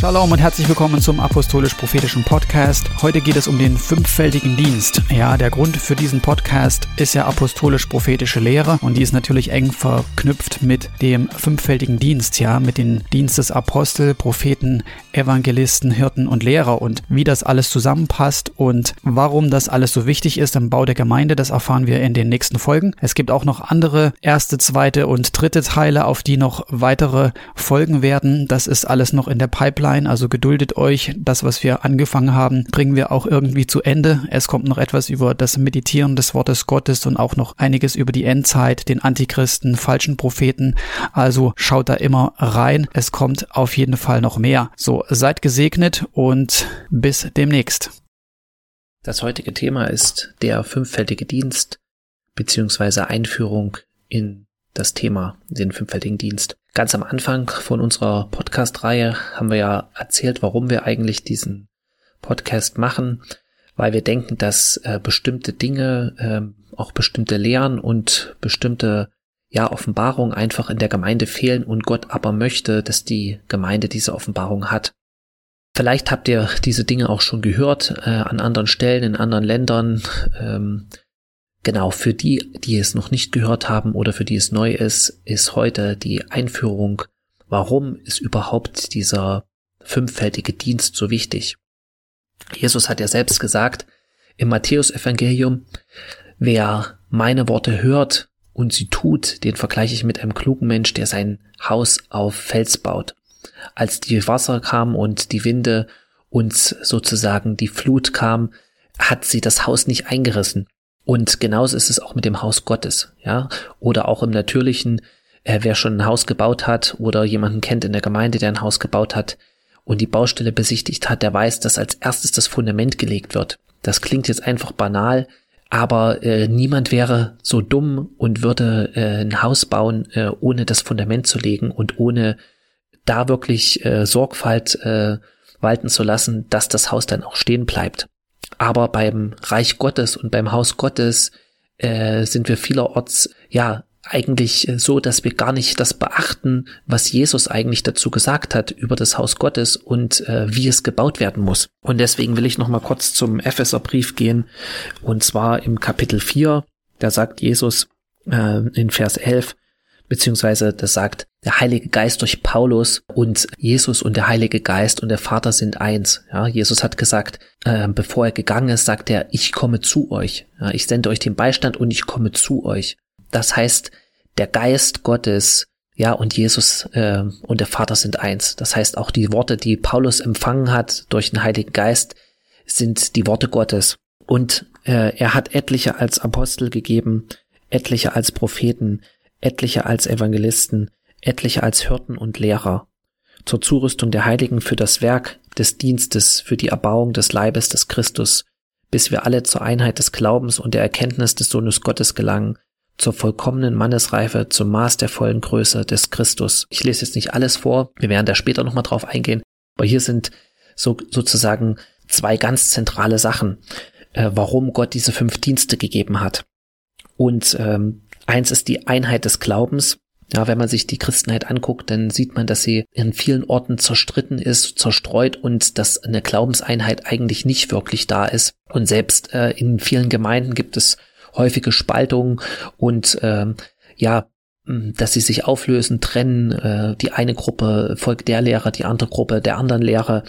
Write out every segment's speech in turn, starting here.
Shalom und herzlich willkommen zum Apostolisch-Prophetischen Podcast. Heute geht es um den fünffältigen Dienst. Ja, der Grund für diesen Podcast ist ja apostolisch-prophetische Lehre und die ist natürlich eng verknüpft mit dem fünffältigen Dienst, ja, mit den Dienst des Apostel, Propheten, Evangelisten, Hirten und Lehrer und wie das alles zusammenpasst und warum das alles so wichtig ist im Bau der Gemeinde, das erfahren wir in den nächsten Folgen. Es gibt auch noch andere erste, zweite und dritte Teile, auf die noch weitere Folgen werden. Das ist alles noch in der Pipeline, also geduldet euch. Das, was wir angefangen haben, bringen wir auch irgendwie zu Ende. Es kommt noch etwas über das Meditieren des Wortes Gottes und auch noch einiges über die Endzeit, den Antichristen, falschen Propheten. Also schaut da immer rein. Es kommt auf jeden Fall noch mehr. So, seid gesegnet und bis demnächst. Das heutige Thema ist der fünffältige Dienst beziehungsweise Einführung in das Thema, den fünffältigen Dienst. Ganz am Anfang von unserer Podcast-Reihe haben wir ja erzählt, warum wir eigentlich diesen Podcast machen, weil wir denken, dass äh, bestimmte Dinge, äh, auch bestimmte Lehren und bestimmte ja, Offenbarungen einfach in der Gemeinde fehlen und Gott aber möchte, dass die Gemeinde diese Offenbarung hat. Vielleicht habt ihr diese Dinge auch schon gehört äh, an anderen Stellen, in anderen Ländern. Ähm, genau, für die, die es noch nicht gehört haben oder für die es neu ist, ist heute die Einführung, warum ist überhaupt dieser fünffältige Dienst so wichtig. Jesus hat ja selbst gesagt im Matthäusevangelium, wer meine Worte hört und sie tut, den vergleiche ich mit einem klugen Mensch, der sein Haus auf Fels baut als die Wasser kam und die Winde und sozusagen die Flut kam, hat sie das Haus nicht eingerissen. Und genauso ist es auch mit dem Haus Gottes, ja, oder auch im Natürlichen, äh, wer schon ein Haus gebaut hat oder jemanden kennt in der Gemeinde, der ein Haus gebaut hat und die Baustelle besichtigt hat, der weiß, dass als erstes das Fundament gelegt wird. Das klingt jetzt einfach banal, aber äh, niemand wäre so dumm und würde äh, ein Haus bauen, äh, ohne das Fundament zu legen und ohne da wirklich äh, Sorgfalt äh, walten zu lassen, dass das Haus dann auch stehen bleibt. Aber beim Reich Gottes und beim Haus Gottes äh, sind wir vielerorts ja eigentlich so, dass wir gar nicht das beachten, was Jesus eigentlich dazu gesagt hat über das Haus Gottes und äh, wie es gebaut werden muss. Und deswegen will ich noch mal kurz zum Epheserbrief gehen und zwar im Kapitel 4, da sagt Jesus äh, in Vers 11, beziehungsweise das sagt der Heilige Geist durch Paulus und Jesus und der Heilige Geist und der Vater sind eins. Ja, Jesus hat gesagt, äh, bevor er gegangen ist, sagt er, ich komme zu euch. Ja, ich sende euch den Beistand und ich komme zu euch. Das heißt, der Geist Gottes, ja, und Jesus äh, und der Vater sind eins. Das heißt, auch die Worte, die Paulus empfangen hat durch den Heiligen Geist, sind die Worte Gottes. Und äh, er hat etliche als Apostel gegeben, etliche als Propheten, etliche als Evangelisten, etliche als Hirten und Lehrer, zur Zurüstung der Heiligen für das Werk des Dienstes, für die Erbauung des Leibes des Christus, bis wir alle zur Einheit des Glaubens und der Erkenntnis des Sohnes Gottes gelangen, zur vollkommenen Mannesreife, zum Maß der vollen Größe des Christus. Ich lese jetzt nicht alles vor, wir werden da später nochmal drauf eingehen, aber hier sind so, sozusagen zwei ganz zentrale Sachen, äh, warum Gott diese fünf Dienste gegeben hat. Und ähm, Eins ist die Einheit des Glaubens. Ja, wenn man sich die Christenheit anguckt, dann sieht man, dass sie in vielen Orten zerstritten ist, zerstreut und dass eine Glaubenseinheit eigentlich nicht wirklich da ist. Und selbst äh, in vielen Gemeinden gibt es häufige Spaltungen und äh, ja, dass sie sich auflösen, trennen. Äh, die eine Gruppe folgt der Lehre, die andere Gruppe der anderen Lehre.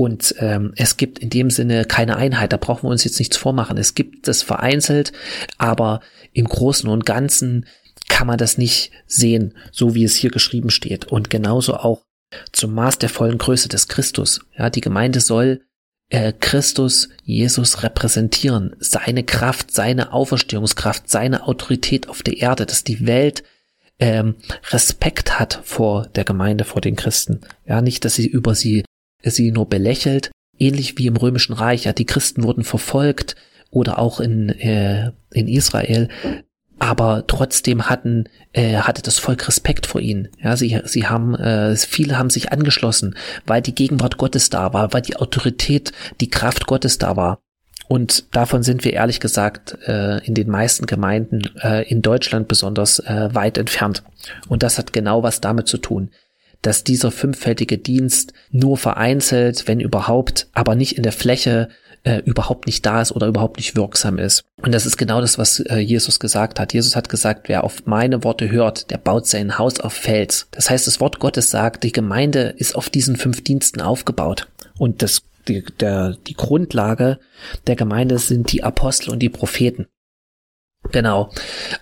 Und ähm, es gibt in dem Sinne keine Einheit. Da brauchen wir uns jetzt nichts vormachen. Es gibt es vereinzelt, aber im Großen und Ganzen kann man das nicht sehen, so wie es hier geschrieben steht. Und genauso auch zum Maß der vollen Größe des Christus. Ja, die Gemeinde soll äh, Christus, Jesus repräsentieren, seine Kraft, seine Auferstehungskraft, seine Autorität auf der Erde, dass die Welt ähm, Respekt hat vor der Gemeinde, vor den Christen. Ja, nicht, dass sie über sie sie nur belächelt, ähnlich wie im römischen Reich. Ja, die Christen wurden verfolgt, oder auch in, äh, in Israel. Aber trotzdem hatten, äh, hatte das Volk Respekt vor ihnen. Ja, sie, sie haben, äh, viele haben sich angeschlossen, weil die Gegenwart Gottes da war, weil die Autorität, die Kraft Gottes da war. Und davon sind wir ehrlich gesagt äh, in den meisten Gemeinden, äh, in Deutschland besonders, äh, weit entfernt. Und das hat genau was damit zu tun. Dass dieser fünffältige Dienst nur vereinzelt, wenn überhaupt, aber nicht in der Fläche äh, überhaupt nicht da ist oder überhaupt nicht wirksam ist. Und das ist genau das, was äh, Jesus gesagt hat. Jesus hat gesagt, wer auf meine Worte hört, der baut sein Haus auf Fels. Das heißt, das Wort Gottes sagt, die Gemeinde ist auf diesen fünf Diensten aufgebaut. Und das, die, der, die Grundlage der Gemeinde sind die Apostel und die Propheten. Genau.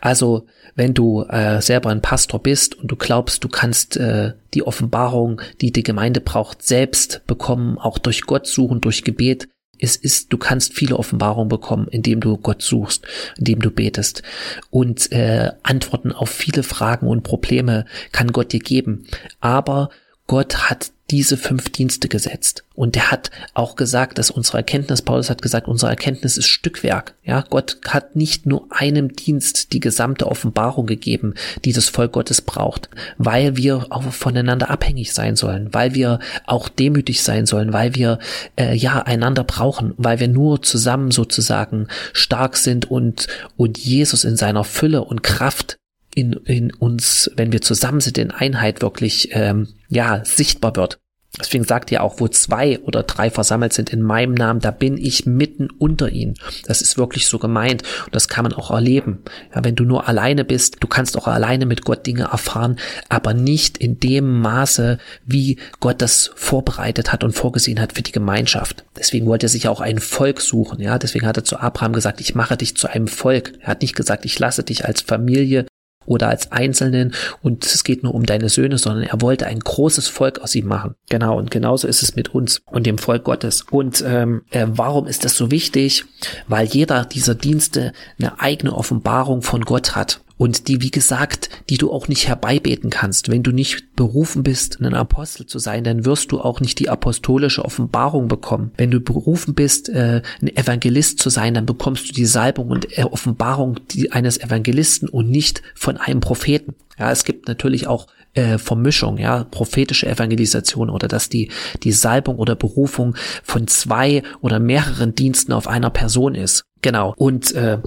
Also wenn du äh, selber ein Pastor bist und du glaubst, du kannst äh, die Offenbarung, die die Gemeinde braucht, selbst bekommen, auch durch Gott suchen, durch Gebet, es ist, du kannst viele Offenbarungen bekommen, indem du Gott suchst, indem du betest. Und äh, Antworten auf viele Fragen und Probleme kann Gott dir geben. Aber Gott hat diese fünf Dienste gesetzt. Und er hat auch gesagt, dass unsere Erkenntnis, Paulus hat gesagt, unsere Erkenntnis ist Stückwerk. Ja, Gott hat nicht nur einem Dienst die gesamte Offenbarung gegeben, die das Volk Gottes braucht, weil wir auch voneinander abhängig sein sollen, weil wir auch demütig sein sollen, weil wir äh, ja einander brauchen, weil wir nur zusammen sozusagen stark sind und und Jesus in seiner Fülle und Kraft in, in uns, wenn wir zusammen sind, in Einheit wirklich ähm, ja sichtbar wird. Deswegen sagt ihr auch, wo zwei oder drei versammelt sind in meinem Namen, da bin ich mitten unter ihnen. Das ist wirklich so gemeint und das kann man auch erleben. Ja, wenn du nur alleine bist, du kannst auch alleine mit Gott Dinge erfahren, aber nicht in dem Maße, wie Gott das vorbereitet hat und vorgesehen hat für die Gemeinschaft. Deswegen wollte er sich auch ein Volk suchen. Ja, deswegen hat er zu Abraham gesagt, ich mache dich zu einem Volk. Er hat nicht gesagt, ich lasse dich als Familie oder als Einzelnen und es geht nur um deine Söhne, sondern er wollte ein großes Volk aus ihm machen. Genau, und genauso ist es mit uns und dem Volk Gottes. Und ähm, äh, warum ist das so wichtig? Weil jeder dieser Dienste eine eigene Offenbarung von Gott hat und die, wie gesagt, die du auch nicht herbeibeten kannst. Wenn du nicht berufen bist, ein Apostel zu sein, dann wirst du auch nicht die apostolische Offenbarung bekommen. Wenn du berufen bist, äh, ein Evangelist zu sein, dann bekommst du die Salbung und Offenbarung eines Evangelisten und nicht von einem Propheten. Ja, es gibt natürlich auch äh, Vermischung, ja, prophetische Evangelisation oder dass die, die Salbung oder Berufung von zwei oder mehreren Diensten auf einer Person ist. Genau. Und äh,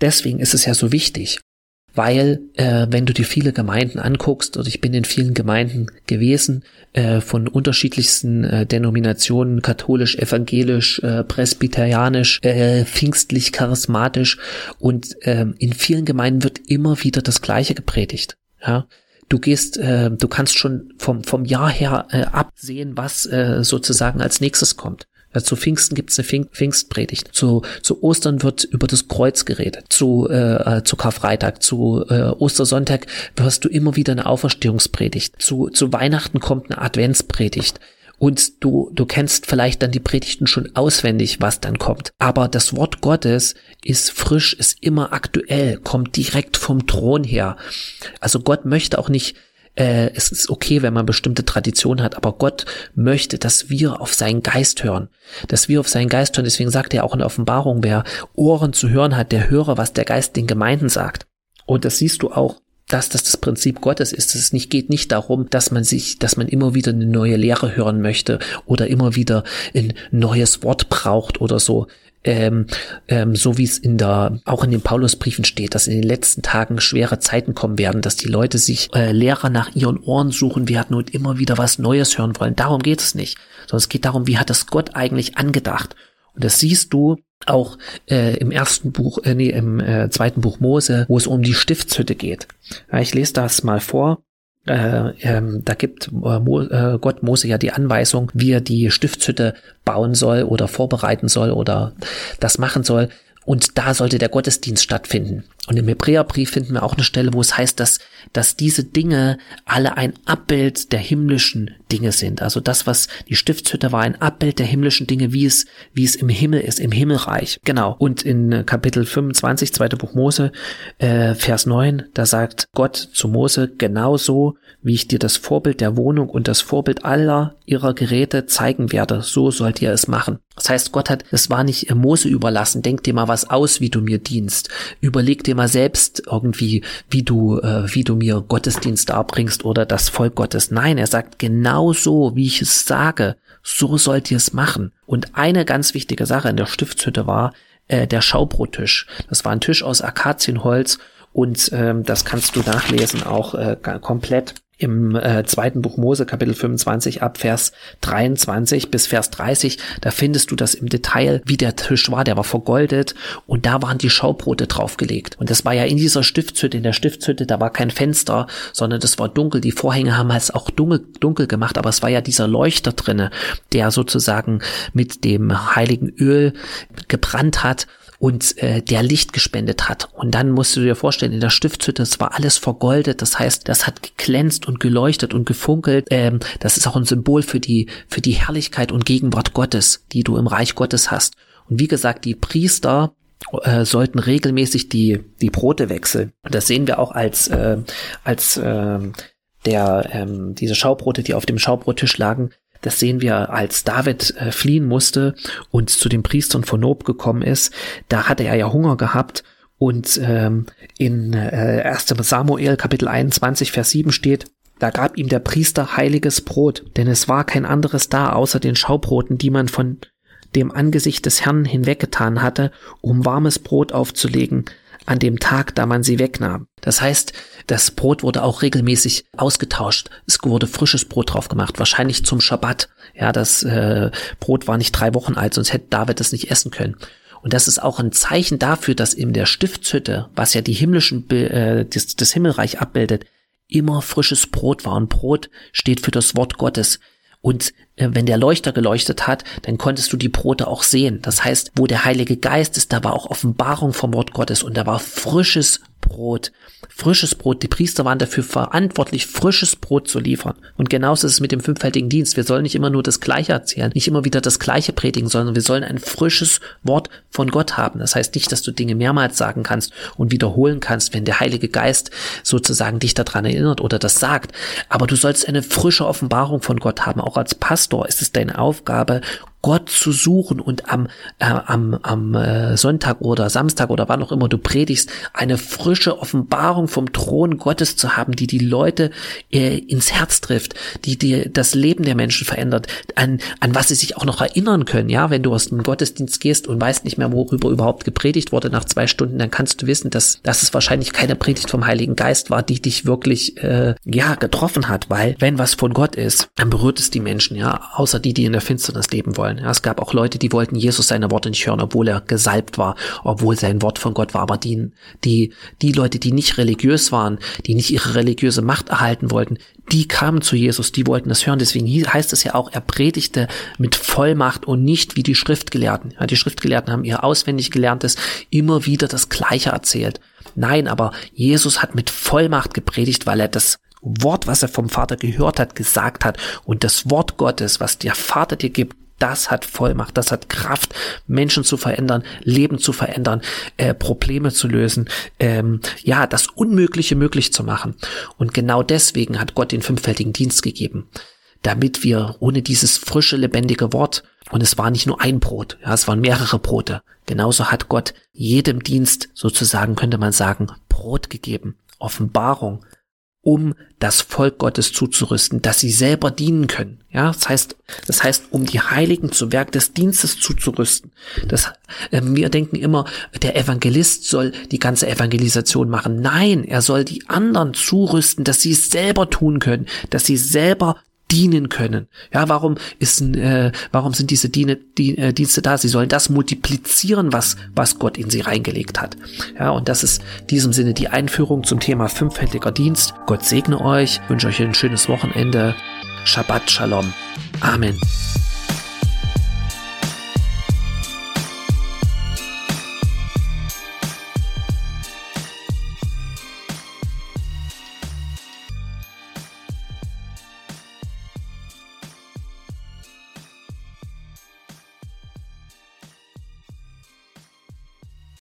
deswegen ist es ja so wichtig weil äh, wenn du dir viele Gemeinden anguckst, oder ich bin in vielen Gemeinden gewesen, äh, von unterschiedlichsten äh, Denominationen, katholisch, evangelisch, äh, presbyterianisch, äh, pfingstlich, charismatisch, und äh, in vielen Gemeinden wird immer wieder das Gleiche gepredigt. Ja, du gehst, äh, du kannst schon vom, vom Jahr her äh, absehen, was äh, sozusagen als nächstes kommt. Zu Pfingsten gibt es eine Pfingstpredigt. Zu, zu Ostern wird über das Kreuz geredet. Zu, äh, äh, zu Karfreitag, zu äh, Ostersonntag hörst du immer wieder eine Auferstehungspredigt. Zu, zu Weihnachten kommt eine Adventspredigt. Und du, du kennst vielleicht dann die Predigten schon auswendig, was dann kommt. Aber das Wort Gottes ist frisch, ist immer aktuell, kommt direkt vom Thron her. Also Gott möchte auch nicht äh, es ist okay, wenn man bestimmte Traditionen hat, aber Gott möchte, dass wir auf seinen Geist hören, dass wir auf seinen Geist hören. Deswegen sagt er auch in der Offenbarung, wer Ohren zu hören hat, der höre, was der Geist den Gemeinden sagt. Und das siehst du auch dass das das Prinzip Gottes ist. Es nicht, geht nicht darum, dass man sich, dass man immer wieder eine neue Lehre hören möchte oder immer wieder ein neues Wort braucht oder so ähm, ähm, so wie es in der, auch in den Paulusbriefen steht, dass in den letzten Tagen schwere Zeiten kommen werden, dass die Leute sich äh, Lehrer nach ihren Ohren suchen werden und immer wieder was Neues hören wollen. Darum geht es nicht, sondern es geht darum, wie hat das Gott eigentlich angedacht? Und das siehst du auch äh, im ersten Buch, äh, nee, im äh, zweiten Buch Mose, wo es um die Stiftshütte geht. Ja, ich lese das mal vor äh, ähm, da gibt äh, Mo, äh, Gott Mose ja die Anweisung, wie er die Stiftshütte bauen soll oder vorbereiten soll oder das machen soll. Und da sollte der Gottesdienst stattfinden. Und im Hebräerbrief finden wir auch eine Stelle, wo es heißt, dass, dass diese Dinge alle ein Abbild der himmlischen Dinge sind. Also das, was die Stiftshütte war, ein Abbild der himmlischen Dinge, wie es, wie es im Himmel ist, im Himmelreich. Genau. Und in Kapitel 25, zweite Buch Mose, äh, Vers 9, da sagt Gott zu Mose, genauso wie ich dir das Vorbild der Wohnung und das Vorbild aller ihrer Geräte zeigen werde, so sollt ihr es machen. Das heißt, Gott hat, es war nicht Mose überlassen, denk dir mal was aus, wie du mir dienst. Überleg dir mal selbst irgendwie, wie du, äh, wie du mir Gottesdienst darbringst oder das Volk Gottes. Nein, er sagt genau so, wie ich es sage, so sollt ihr es machen. Und eine ganz wichtige Sache in der Stiftshütte war äh, der Schaubrottisch. Das war ein Tisch aus Akazienholz und ähm, das kannst du nachlesen auch äh, komplett im äh, zweiten Buch Mose, Kapitel 25, ab Vers 23 bis Vers 30, da findest du das im Detail, wie der Tisch war, der war vergoldet und da waren die Schaubrote draufgelegt. Und das war ja in dieser Stiftshütte, in der Stiftshütte, da war kein Fenster, sondern das war dunkel. Die Vorhänge haben es auch dunkel, dunkel gemacht, aber es war ja dieser Leuchter drinne, der sozusagen mit dem heiligen Öl gebrannt hat und äh, der Licht gespendet hat. Und dann musst du dir vorstellen, in der Stiftshütte, es war alles vergoldet, das heißt, das hat geglänzt und geleuchtet und gefunkelt. Ähm, das ist auch ein Symbol für die, für die Herrlichkeit und Gegenwart Gottes, die du im Reich Gottes hast. Und wie gesagt, die Priester äh, sollten regelmäßig die, die Brote wechseln. Und das sehen wir auch als, äh, als äh, der, ähm, diese Schaubrote, die auf dem Schaubrottisch lagen, das sehen wir, als David äh, fliehen musste und zu den Priestern von Nob gekommen ist. Da hatte er ja Hunger gehabt und ähm, in äh, 1. Samuel Kapitel 21 Vers 7 steht, da gab ihm der Priester heiliges Brot, denn es war kein anderes da außer den Schaubroten, die man von dem Angesicht des Herrn hinweggetan hatte, um warmes Brot aufzulegen, an dem Tag, da man sie wegnahm. Das heißt, das Brot wurde auch regelmäßig ausgetauscht. Es wurde frisches Brot drauf gemacht, wahrscheinlich zum Schabbat. Ja, das äh, Brot war nicht drei Wochen alt, sonst hätte David es nicht essen können. Und das ist auch ein Zeichen dafür, dass in der Stiftshütte, was ja die himmlischen, äh, das, das Himmelreich abbildet, immer frisches Brot war. Und Brot steht für das Wort Gottes. Und wenn der Leuchter geleuchtet hat, dann konntest du die Brote auch sehen. Das heißt, wo der Heilige Geist ist, da war auch Offenbarung vom Wort Gottes und da war frisches Brot. Frisches Brot. Die Priester waren dafür verantwortlich, frisches Brot zu liefern. Und genauso ist es mit dem fünffältigen Dienst. Wir sollen nicht immer nur das Gleiche erzählen, nicht immer wieder das Gleiche predigen, sondern wir sollen ein frisches Wort von Gott haben. Das heißt nicht, dass du Dinge mehrmals sagen kannst und wiederholen kannst, wenn der Heilige Geist sozusagen dich daran erinnert oder das sagt. Aber du sollst eine frische Offenbarung von Gott haben. Auch als Pastor ist es deine Aufgabe, Gott zu suchen und am, äh, am, am äh, Sonntag oder Samstag oder wann auch immer du predigst, eine frische Offenbarung vom Thron Gottes zu haben, die die Leute äh, ins Herz trifft, die dir das Leben der Menschen verändert, an, an was sie sich auch noch erinnern können. Ja, wenn du aus dem Gottesdienst gehst und weißt nicht mehr, worüber überhaupt gepredigt wurde nach zwei Stunden, dann kannst du wissen, dass, dass es wahrscheinlich keine Predigt vom Heiligen Geist war, die dich wirklich äh, ja getroffen hat, weil wenn was von Gott ist, dann berührt es die Menschen, ja, außer die, die in der Finsternis leben wollen. Ja, es gab auch Leute, die wollten Jesus seine Worte nicht hören, obwohl er gesalbt war, obwohl sein Wort von Gott war. Aber die, die, die Leute, die nicht religiös waren, die nicht ihre religiöse Macht erhalten wollten, die kamen zu Jesus, die wollten das hören. Deswegen heißt es ja auch, er predigte mit Vollmacht und nicht wie die Schriftgelehrten. Ja, die Schriftgelehrten haben ihr auswendig gelerntes immer wieder das Gleiche erzählt. Nein, aber Jesus hat mit Vollmacht gepredigt, weil er das Wort, was er vom Vater gehört hat, gesagt hat. Und das Wort Gottes, was der Vater dir gibt, das hat Vollmacht, das hat Kraft, Menschen zu verändern, Leben zu verändern, äh, Probleme zu lösen, ähm, ja, das Unmögliche möglich zu machen. Und genau deswegen hat Gott den fünffältigen Dienst gegeben, damit wir ohne dieses frische, lebendige Wort, und es war nicht nur ein Brot, ja, es waren mehrere Brote, genauso hat Gott jedem Dienst sozusagen, könnte man sagen, Brot gegeben, Offenbarung, um das Volk Gottes zuzurüsten, dass sie selber dienen können. Ja, das heißt, das heißt, um die Heiligen zu Werk des Dienstes zuzurüsten. Das, äh, wir denken immer, der Evangelist soll die ganze Evangelisation machen. Nein, er soll die anderen zurüsten, dass sie es selber tun können, dass sie selber dienen können. Ja, warum ist äh, warum sind diese Diene, die, äh, Dienste da? Sie sollen das multiplizieren, was was Gott in sie reingelegt hat. Ja, und das ist in diesem Sinne die Einführung zum Thema fünffältiger Dienst. Gott segne euch, wünsche euch ein schönes Wochenende. Shabbat Shalom. Amen.